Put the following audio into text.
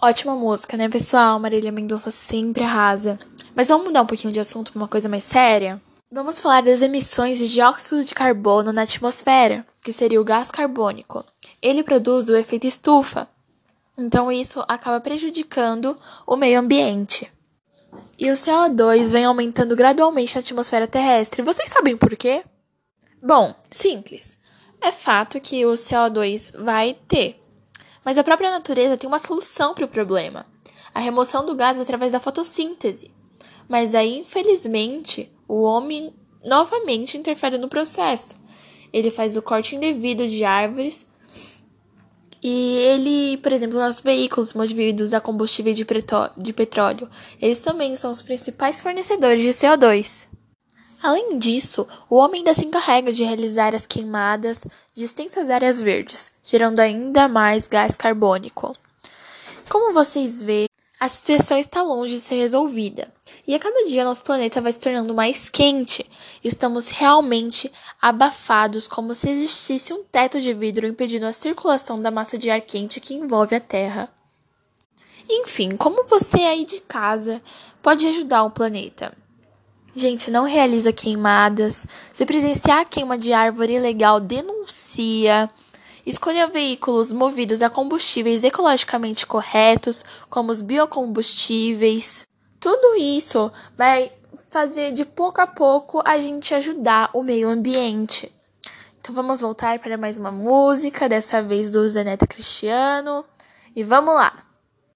Ótima música, né, pessoal? Marília Mendonça sempre arrasa. Mas vamos mudar um pouquinho de assunto para uma coisa mais séria? Vamos falar das emissões de dióxido de carbono na atmosfera, que seria o gás carbônico. Ele produz o efeito estufa, então isso acaba prejudicando o meio ambiente. E o CO2 vem aumentando gradualmente na atmosfera terrestre. Vocês sabem por quê? Bom, simples. É fato que o CO2 vai ter, mas a própria natureza tem uma solução para o problema: a remoção do gás através da fotossíntese. Mas aí, infelizmente, o homem novamente interfere no processo. Ele faz o corte indevido de árvores e ele, por exemplo, nossos veículos movidos a combustível de, de petróleo, eles também são os principais fornecedores de CO2. Além disso, o homem ainda se encarrega de realizar as queimadas de extensas áreas verdes, gerando ainda mais gás carbônico. Como vocês veem, a situação está longe de ser resolvida, e a cada dia nosso planeta vai se tornando mais quente. Estamos realmente abafados, como se existisse um teto de vidro impedindo a circulação da massa de ar quente que envolve a Terra. Enfim, como você aí de casa pode ajudar o planeta? Gente, não realiza queimadas. Se presenciar queima de árvore ilegal, denuncia. Escolha veículos movidos a combustíveis ecologicamente corretos, como os biocombustíveis. Tudo isso vai fazer de pouco a pouco a gente ajudar o meio ambiente. Então vamos voltar para mais uma música, dessa vez do Zeneta Cristiano. E vamos lá!